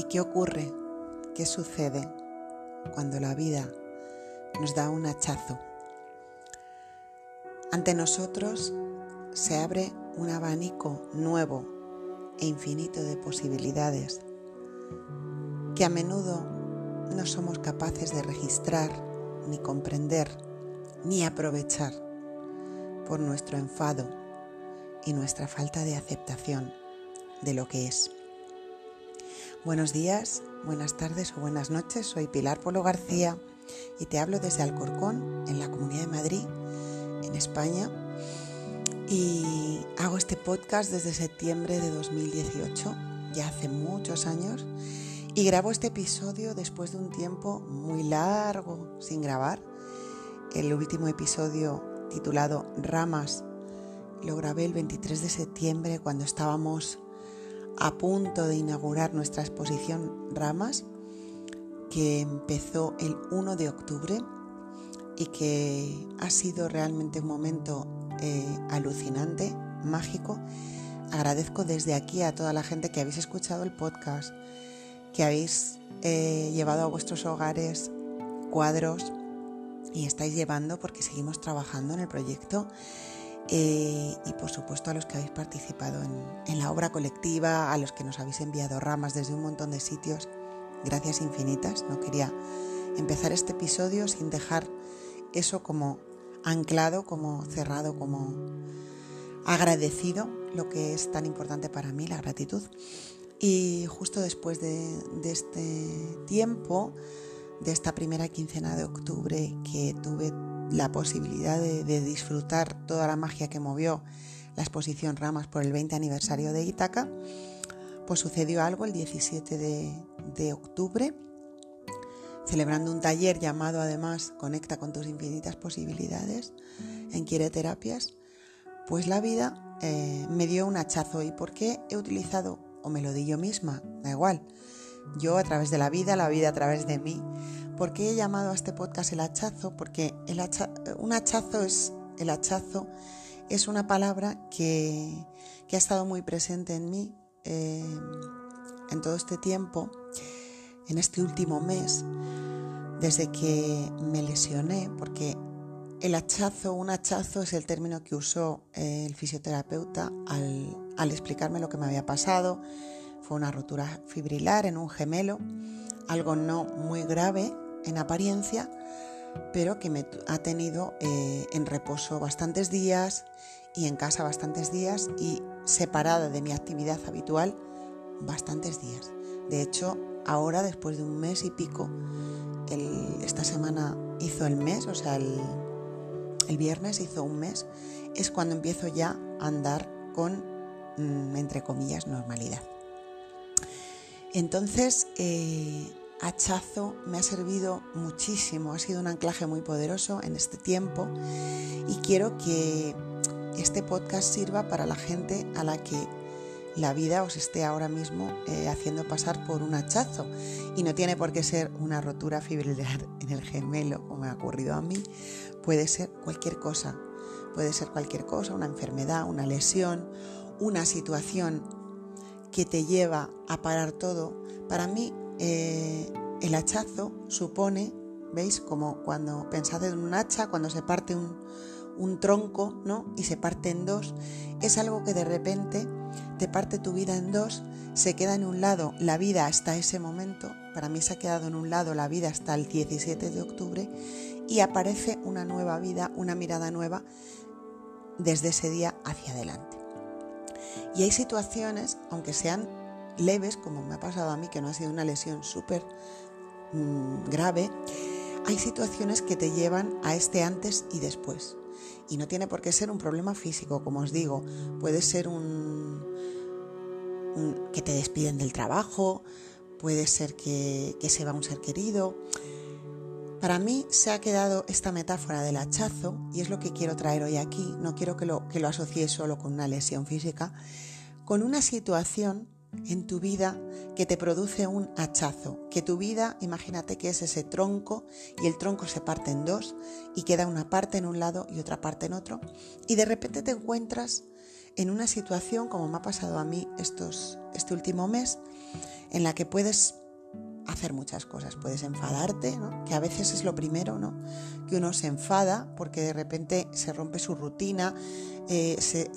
¿Y qué ocurre? ¿Qué sucede cuando la vida nos da un hachazo? Ante nosotros se abre un abanico nuevo e infinito de posibilidades que a menudo no somos capaces de registrar, ni comprender, ni aprovechar por nuestro enfado y nuestra falta de aceptación de lo que es. Buenos días, buenas tardes o buenas noches, soy Pilar Polo García y te hablo desde Alcorcón, en la Comunidad de Madrid, en España. Y hago este podcast desde septiembre de 2018, ya hace muchos años, y grabo este episodio después de un tiempo muy largo sin grabar. El último episodio titulado Ramas lo grabé el 23 de septiembre cuando estábamos a punto de inaugurar nuestra exposición Ramas, que empezó el 1 de octubre y que ha sido realmente un momento eh, alucinante, mágico. Agradezco desde aquí a toda la gente que habéis escuchado el podcast, que habéis eh, llevado a vuestros hogares cuadros y estáis llevando porque seguimos trabajando en el proyecto eh, y por supuesto a los que habéis participado en, la obra colectiva, a los que nos habéis enviado ramas desde un montón de sitios. Gracias infinitas. No quería empezar este episodio sin dejar eso como anclado, como cerrado, como agradecido, lo que es tan importante para mí, la gratitud. Y justo después de este tiempo, de esta primera quincena de octubre que tuve la posibilidad de, disfrutar toda la magia que movió la exposición Ramas por el 20 aniversario de Ítaca, pues sucedió algo el 17 de, octubre, celebrando un taller llamado además Conecta con tus infinitas posibilidades en Quiere Terapias, pues la vida eh, me dio un hachazo. ¿Y por qué he utilizado, o me lo di yo misma, da igual, yo a través de la vida, la vida a través de mí, ¿Por qué he llamado a este podcast el hachazo? Porque el un hachazo es el hachazo es una palabra que, ha estado muy presente en mí eh, en todo este tiempo, en este último mes, desde que me lesioné, porque el hachazo, un hachazo es el término que usó eh, el fisioterapeuta al, al explicarme lo que me había pasado. Fue una rotura fibrilar en un gemelo, algo no muy grave, en apariencia, pero que me ha tenido eh, en reposo bastantes días y en casa bastantes días y separada de mi actividad habitual bastantes días. De hecho, ahora después de un mes y pico, esta semana hizo el mes, o sea, el, viernes hizo un mes, es cuando empiezo ya a andar con, mm, entre comillas, normalidad. Entonces, eh, hachazo me ha servido muchísimo, ha sido un anclaje muy poderoso en este tiempo y quiero que este podcast sirva para la gente a la que la vida os esté ahora mismo eh, haciendo pasar por un hachazo. Y no tiene por qué ser una rotura fibrilar en el gemelo como me ha ocurrido a mí, puede ser cualquier cosa, puede ser cualquier cosa, una enfermedad, una lesión, una situación que te lleva a parar todo. Para mí eh, el hachazo supone, ¿veis? Como cuando pensad en un hacha, cuando se parte un, tronco, ¿no? Y se parte en dos, es algo que de repente te parte tu vida en dos, se queda en un lado la vida hasta ese momento, para mí se ha quedado en un lado la vida hasta el 17 de octubre, y aparece una nueva vida, una mirada nueva desde ese día hacia adelante. Y hay situaciones, aunque sean leves, como me ha pasado a mí, que no ha sido una lesión súper mm, grave, hay situaciones que te llevan a este antes y después. Y no tiene por qué ser un problema físico, como os digo, puede ser un, que te despiden del trabajo, puede ser que, se va un ser querido. Para mí se ha quedado esta metáfora del hachazo y es lo que quiero traer hoy aquí. No quiero que lo, que lo asociéis solo con una lesión física, con una situación en tu vida que te produce un hachazo, que tu vida, imagínate que es ese tronco y el tronco se parte en dos y queda una parte en un lado y otra parte en otro y de repente te encuentras en una situación como me ha pasado a mí estos, este último mes en la que puedes hacer muchas cosas. Puedes enfadarte, que a veces es lo primero, ¿no? que uno se enfada porque de repente se rompe su rutina, eh, se,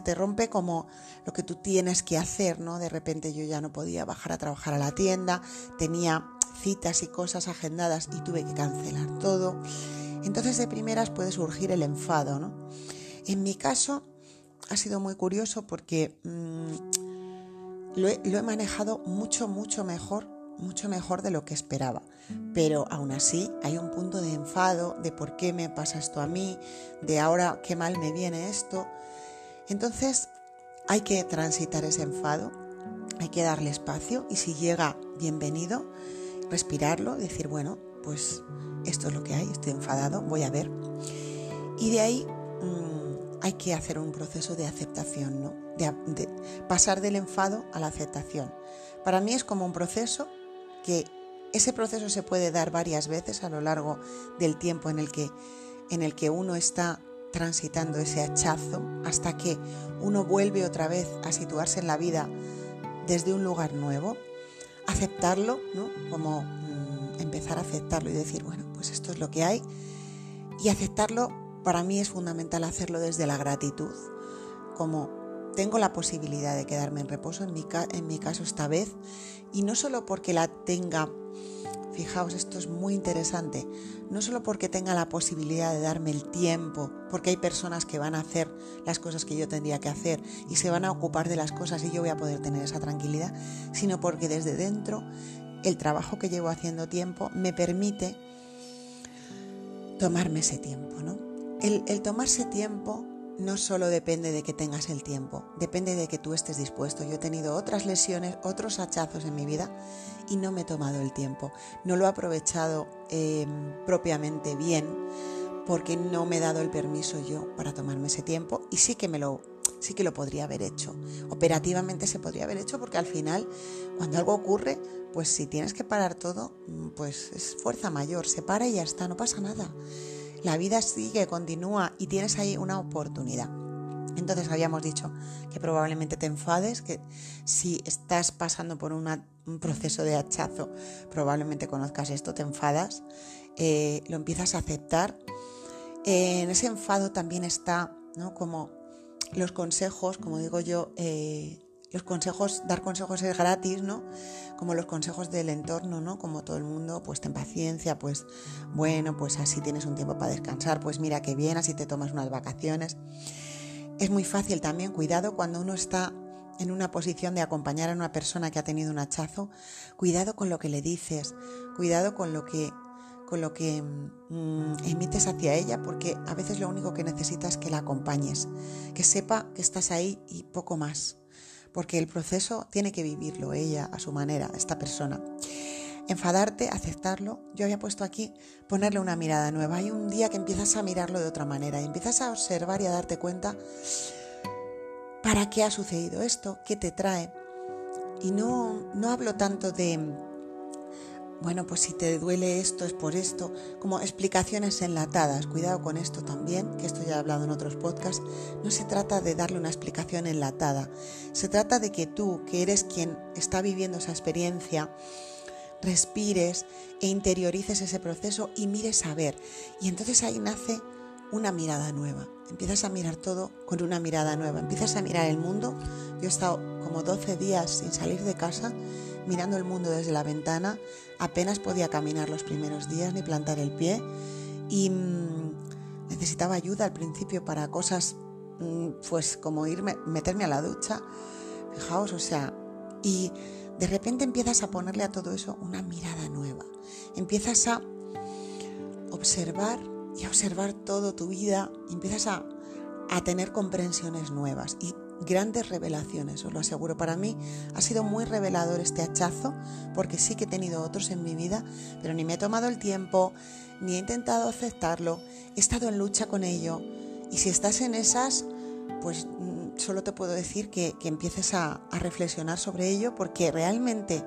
te rompe como lo que tú tienes que hacer. ¿no? De repente yo ya no podía bajar a trabajar a la tienda, tenía citas y cosas agendadas y tuve que cancelar todo. Entonces de primeras puede surgir el enfado. En mi caso ha sido muy curioso porque mm, lo he manejado mucho, mucho mejor mucho mejor de lo que esperaba. Pero aún así hay un punto de enfado, de por qué me pasa esto a mí, de ahora qué mal me viene esto. Entonces hay que transitar ese enfado, hay que darle espacio y si llega, bienvenido, respirarlo, decir, bueno, pues esto es lo que hay, estoy enfadado, voy a ver. Y de ahí mm, hay que hacer un proceso de aceptación, ¿no? de pasar del enfado a la aceptación. Para mí es como un proceso que ese proceso se puede dar varias veces a lo largo del tiempo en el que, en el que uno está transitando ese hachazo hasta que uno vuelve otra vez a situarse en la vida desde un lugar nuevo, aceptarlo, ¿no? como mm, empezar a aceptarlo y decir, bueno, pues esto es lo que hay. Y aceptarlo para mí es fundamental hacerlo desde la gratitud, como tengo la posibilidad de quedarme en reposo, en mi, en mi caso esta vez, y no solo porque la tenga, fijaos, esto es muy interesante, no solo porque tenga la posibilidad de darme el tiempo, porque hay personas que van a hacer las cosas que yo tendría que hacer y se van a ocupar de las cosas y yo voy a poder tener esa tranquilidad, sino porque desde dentro el trabajo que llevo haciendo tiempo me permite tomarme ese tiempo, ¿no? El, el tomarse tiempo no solo depende de que tengas el tiempo, depende de que tú estés dispuesto. Yo he tenido otras lesiones, otros hachazos en mi vida y no me he tomado el tiempo. No lo he aprovechado em, propiamente bien porque no me he dado el permiso yo para tomarme ese tiempo y sí que me lo sí que lo podría haber hecho. Operativamente se podría haber hecho porque al final cuando algo ocurre, pues si tienes que parar todo, pues es fuerza mayor, se para y ya está, no pasa nada la vida sigue, continúa y tienes ahí una oportunidad. Entonces habíamos dicho que probablemente te enfades, que si estás pasando por un proceso de hachazo, probablemente conozcas esto, te enfadas, eh, lo empiezas a aceptar. Eh, en ese enfado también está, ¿no? Como los consejos, como digo yo, eh, los consejos, dar consejos es gratis, ¿no? Como los consejos del entorno, ¿no? Como todo el mundo, pues ten paciencia, pues bueno, pues así tienes un tiempo para descansar, pues mira qué bien, así te tomas unas vacaciones. Es muy fácil también, cuidado cuando uno está en una posición de acompañar a una persona que ha tenido un hachazo, cuidado con lo que le dices, cuidado con lo que con lo que mm, emites hacia ella, porque a veces lo único que necesitas es que la acompañes, que sepa que estás ahí y poco más porque el proceso tiene que vivirlo ella a su manera, esta persona. Enfadarte, aceptarlo. Yo había puesto aquí ponerle una mirada nueva. Hay un día que empiezas a mirarlo de otra manera y empiezas a observar y a darte cuenta para qué ha sucedido esto, qué te trae. Y no, no hablo tanto de bueno, pues si te duele esto es por esto, como explicaciones enlatadas. Cuidado con esto también, que esto ya he hablado en otros podcasts. No se trata de darle una explicación enlatada. Se trata de que tú, que eres quien está viviendo esa experiencia, respires e interiorices ese proceso y mires a ver. Y entonces ahí nace una mirada nueva. Empiezas a mirar todo con una mirada nueva. Empiezas a mirar el mundo. Yo he estado como 12 días sin salir de casa mirando el mundo desde la ventana, apenas podía caminar los primeros días ni plantar el pie y mm, necesitaba ayuda al principio para cosas mm, pues como irme, meterme a la ducha, fijaos, o sea, y de repente empiezas a ponerle a todo eso una mirada nueva, empiezas a observar y a observar todo tu vida, empiezas a, a tener comprensiones nuevas. Y grandes revelaciones, os lo aseguro. Para mí ha sido muy revelador este hachazo, porque sí que he tenido otros en mi vida, pero ni me he tomado el tiempo, ni he intentado aceptarlo, he estado en lucha con ello. Y si estás en esas, pues mm, solo te puedo decir que, empieces a, reflexionar sobre ello porque realmente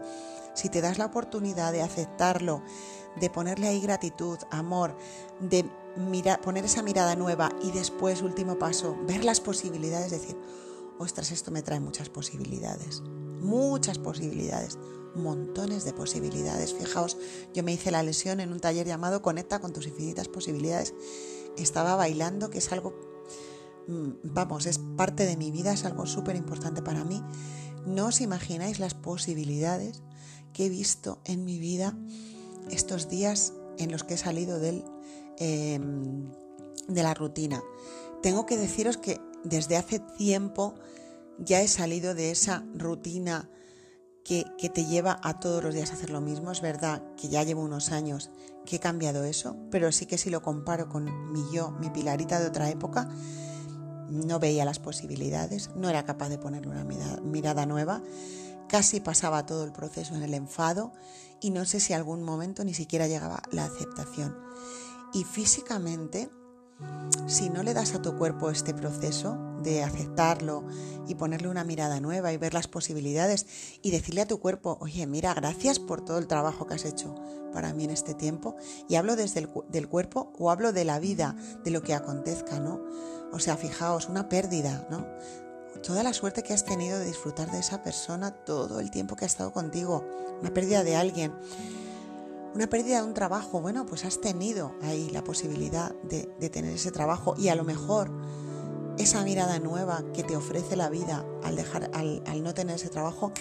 si te das la oportunidad de aceptarlo, de ponerle ahí gratitud, amor, de poner esa mirada nueva y después, último paso, ver las posibilidades, decir, ostras, esto me trae muchas posibilidades, muchas posibilidades, montones de posibilidades. Fijaos, yo me hice la lesión en un taller llamado Conecta con tus infinitas posibilidades. Estaba bailando, que es algo, mm, vamos, es parte de mi vida, es algo súper importante para mí. No os imagináis las posibilidades que he visto en mi vida estos días en los que he salido del, em, de la rutina. Tengo que deciros que desde hace tiempo ya he salido de esa rutina que, te lleva a todos los días a hacer lo mismo. Es verdad que ya llevo unos años que he cambiado eso, pero sí que si lo comparo con mi yo, mi pilarita de otra época, no veía las posibilidades, no era capaz de ponerle una mirada, nueva, casi pasaba todo el proceso en el enfado y no sé si algún momento ni siquiera llegaba la aceptación. Y físicamente, si no le das a tu cuerpo este proceso, de aceptarlo y ponerle una mirada nueva y ver las posibilidades y decirle a tu cuerpo, oye, mira, gracias por todo el trabajo que has hecho para mí en este tiempo. Y hablo desde el del cuerpo o hablo de la vida, de lo que acontezca, ¿no? O sea, fijaos, una pérdida, ¿no? Toda la suerte que has tenido de disfrutar de esa persona todo el tiempo que ha estado contigo, una pérdida de alguien una pérdida de un trabajo, bueno, pues has tenido ahí la posibilidad de, tener ese trabajo y a lo mejor esa mirada nueva que te ofrece la vida al, dejar, al, no tener ese trabajo,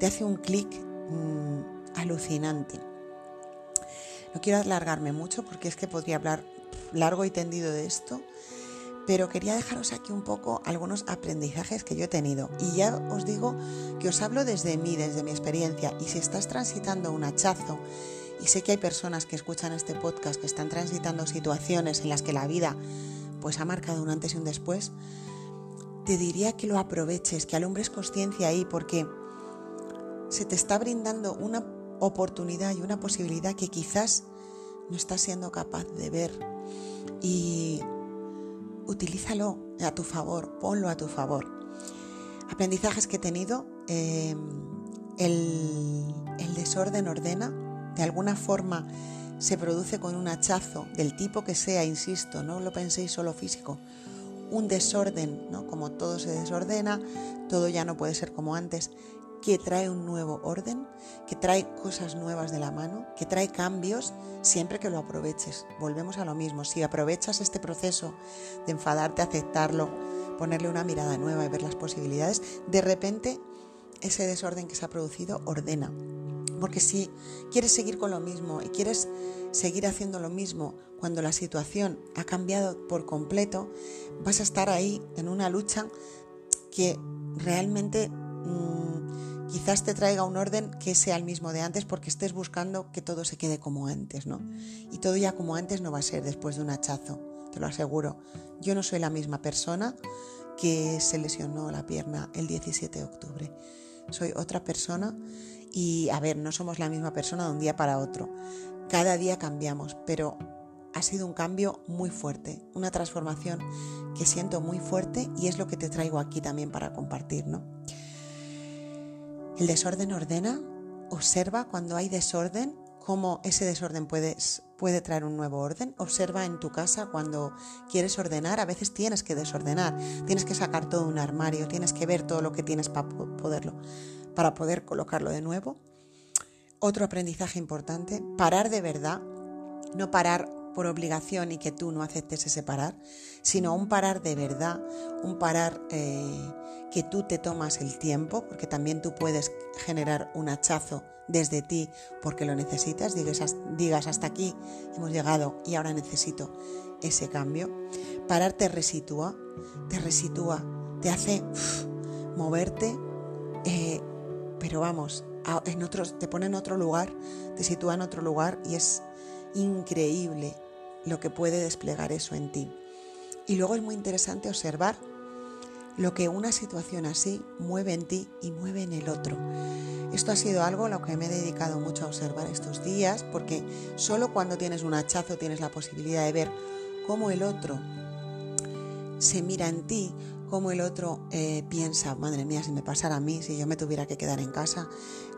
te hace un clic mm, alucinante. No quiero alargarme mucho porque es que podría hablar largo y tendido de esto, pero quería dejaros aquí un poco algunos aprendizajes que yo he tenido. Y ya os digo que os hablo desde mí, desde mi experiencia. Y si estás transitando un hachazo, y sé que hay personas que escuchan este podcast que están transitando situaciones en las que la vida pues ha marcado un antes y un después, te diría que lo aproveches, que alumbres conciencia ahí, porque se te está brindando una oportunidad y una posibilidad que quizás no estás siendo capaz de ver. Y utilízalo a tu favor, ponlo a tu favor. Aprendizajes que he tenido, em, el, el desorden ordena, de alguna forma se produce con un hachazo del tipo que sea, insisto, no lo penséis solo físico, un desorden, ¿no? como todo se desordena, todo ya no puede ser como antes, que trae un nuevo orden, que trae cosas nuevas de la mano, que trae cambios, siempre que lo aproveches. Volvemos a lo mismo, si aprovechas este proceso de enfadarte, aceptarlo, ponerle una mirada nueva y ver las posibilidades, de repente ese desorden que se ha producido ordena porque si quieres seguir con lo mismo y quieres seguir haciendo lo mismo cuando la situación ha cambiado por completo, vas a estar ahí en una lucha que realmente mm, quizás te traiga un orden que sea el mismo de antes porque estés buscando que todo se quede como antes, ¿no? Y todo ya como antes no va a ser después de un hachazo, te lo aseguro. Yo no soy la misma persona que se lesionó la pierna el 17 de octubre. Soy otra persona y a ver, no somos la misma persona de un día para otro. Cada día cambiamos, pero ha sido un cambio muy fuerte, una transformación que siento muy fuerte y es lo que te traigo aquí también para compartir, ¿no? El desorden ordena, observa cuando hay desorden, cómo ese desorden puede, puede traer un nuevo orden. Observa en tu casa cuando quieres ordenar, a veces tienes que desordenar, tienes que sacar todo un armario, tienes que ver todo lo que tienes para poderlo para poder colocarlo de nuevo. Otro aprendizaje importante, parar de verdad, no parar por obligación y que tú no aceptes ese parar, sino un parar de verdad, un parar eh, que tú te tomas el tiempo, porque también tú puedes generar un hachazo desde ti porque lo necesitas, digas, digas hasta aquí hemos llegado y ahora necesito ese cambio. Parar te resitúa, te resitúa, te hace moverte, eh, pero vamos, en otros, te pone en otro lugar, te sitúa en otro lugar y es increíble lo que puede desplegar eso en ti. Y luego es muy interesante observar lo que una situación así mueve en ti y mueve en el otro. Esto ha sido algo a lo que me he dedicado mucho a observar estos días, porque solo cuando tienes un hachazo tienes la posibilidad de ver cómo el otro se mira en ti, cómo el otro eh, piensa, madre mía, si me pasara a mí, si yo me tuviera que quedar en casa,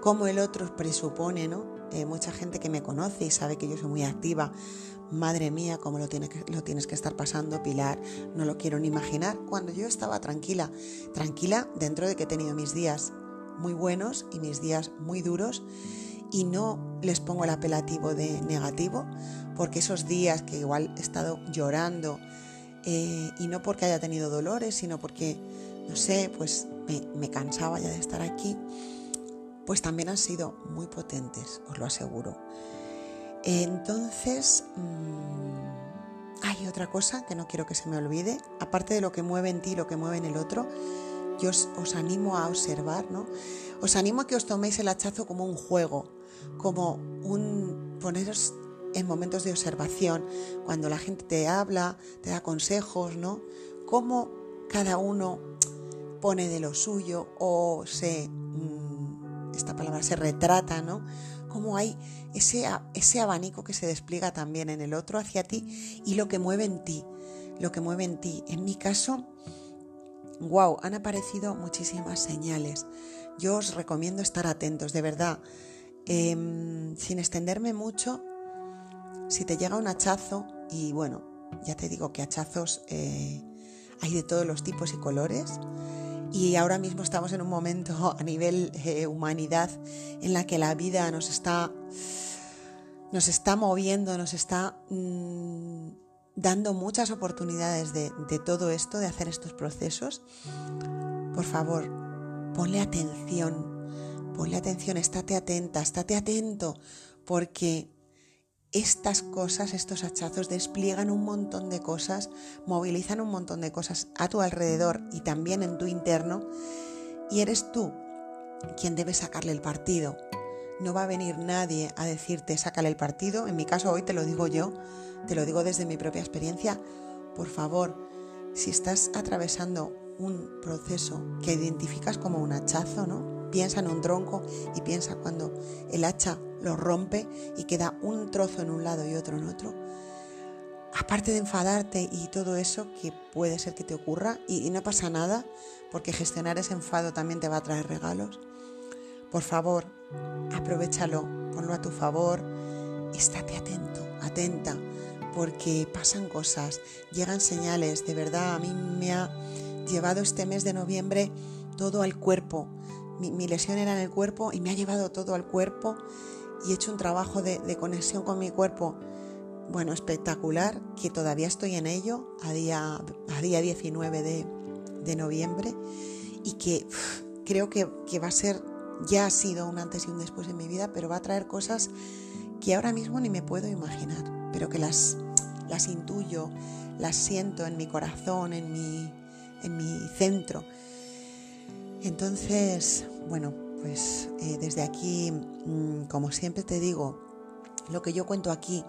cómo el otro presupone, ¿no? Eh, mucha gente que me conoce y sabe que yo soy muy activa, madre mía, cómo lo tienes, que, lo tienes que estar pasando, Pilar, no lo quiero ni imaginar, cuando yo estaba tranquila, tranquila dentro de que he tenido mis días muy buenos y mis días muy duros y no les pongo el apelativo de negativo, porque esos días que igual he estado llorando, eh, y no porque haya tenido dolores, sino porque, no sé, pues me, cansaba ya de estar aquí, pues también han sido muy potentes, os lo aseguro. Entonces, mm, hay otra cosa que no quiero que se me olvide, aparte de lo que mueve en ti, lo que mueve en el otro, yo os, os, animo a observar, ¿no? Os animo a que os toméis el hachazo como un juego, como un poneros en momentos de observación, cuando la gente te habla, te da consejos, ¿no? Cómo cada uno pone de lo suyo o se, mm, esta palabra se retrata, ¿no? Cómo hay ese, ese abanico que se despliega también en el otro hacia ti y lo que mueve en ti, lo que mueve en ti. En mi caso, wow, han aparecido muchísimas señales. Yo os recomiendo estar atentos, de verdad. Em, sin extenderme mucho, si te llega un hachazo, y bueno, ya te digo que hachazos eh, hay de todos los tipos y colores, y ahora mismo estamos en un momento a nivel eh, humanidad en la que la vida nos está, nos está moviendo, nos está mm, dando muchas oportunidades de, de todo esto, de hacer estos procesos. Por favor, ponle atención, ponle atención, estate atenta, estate atento, porque estas cosas, estos hachazos despliegan un montón de cosas, movilizan un montón de cosas a tu alrededor y también en tu interno, y eres tú quien debe sacarle el partido. No va a venir nadie a decirte sácale el partido, en mi caso hoy te lo digo yo, te lo digo desde mi propia experiencia, por favor, si estás atravesando un proceso que identificas como un hachazo, ¿no? Piensa en un tronco y piensa cuando el hacha lo rompe y queda un trozo en un lado y otro en otro. Aparte de enfadarte y todo eso que puede ser que te ocurra y, no pasa nada porque gestionar ese enfado también te va a traer regalos. Por favor, aprovechalo, ponlo a tu favor, estate atento, atenta, porque pasan cosas, llegan señales, de verdad a mí me ha llevado este mes de noviembre todo al cuerpo. Mi, mi lesión era en el cuerpo y me ha llevado todo al cuerpo y he hecho un trabajo de, conexión con mi cuerpo, bueno, espectacular, que todavía estoy en ello a día, a día 19 de, noviembre y que creo que, va a ser, ya ha sido un antes y un después en mi vida, pero va a traer cosas que ahora mismo ni me puedo imaginar, pero que las, las intuyo, las siento en mi corazón, en mi, en mi centro. Entonces, bueno, pues eh, desde aquí, mm, como siempre te digo, lo que yo cuento aquí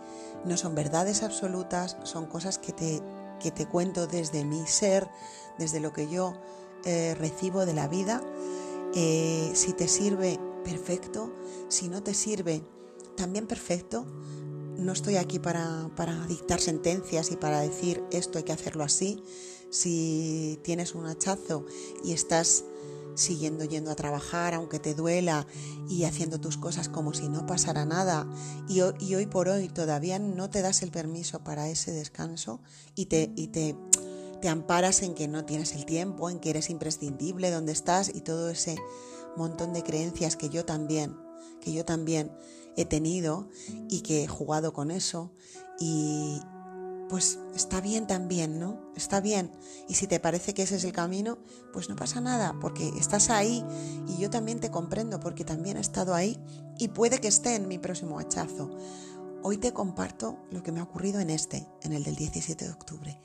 no son verdades absolutas, son cosas que te, que te cuento desde mi ser, desde lo que yo eh, recibo de la vida. Eh, si te sirve, perfecto. Si no te sirve, también perfecto. No estoy aquí para, para dictar sentencias y para decir esto hay que hacerlo así. Si tienes un hachazo y estás siguiendo yendo a trabajar aunque te duela y haciendo tus cosas como si no pasara nada. Y, hoy por hoy todavía no te das el permiso para ese descanso y te, y te, te amparas en que no tienes el tiempo, en que eres imprescindible donde estás y todo ese montón de creencias que yo también, que yo también he tenido y que he jugado con eso. Y, pues está bien también, ¿no? Está bien. Y si te parece que ese es el camino, pues no pasa nada, porque estás ahí y yo también te comprendo, porque también he estado ahí y puede que esté en mi próximo hachazo. Hoy te comparto lo que me ha ocurrido en este, en el del 17 de octubre,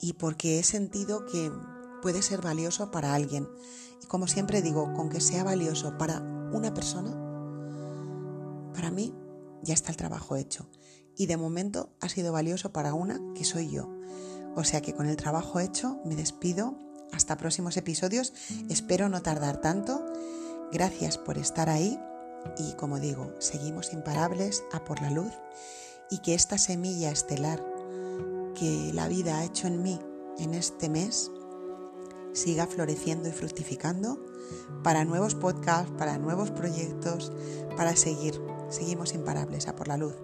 y porque he sentido que puede ser valioso para alguien. Y como siempre digo, con que sea valioso para una persona, para mí ya está el trabajo hecho y de momento ha sido valioso para una que soy yo. O sea que con el trabajo hecho me despido. Hasta próximos episodios. Espero no tardar tanto. Gracias por estar ahí y como digo, seguimos imparables a por la luz y que esta semilla estelar que la vida ha hecho en mí en este mes siga floreciendo y fructificando para nuevos podcasts, para nuevos proyectos, para seguir. Seguimos imparables a por la luz.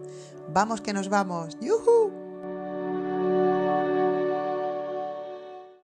Vamos que nos vamos. ¡Yuhu!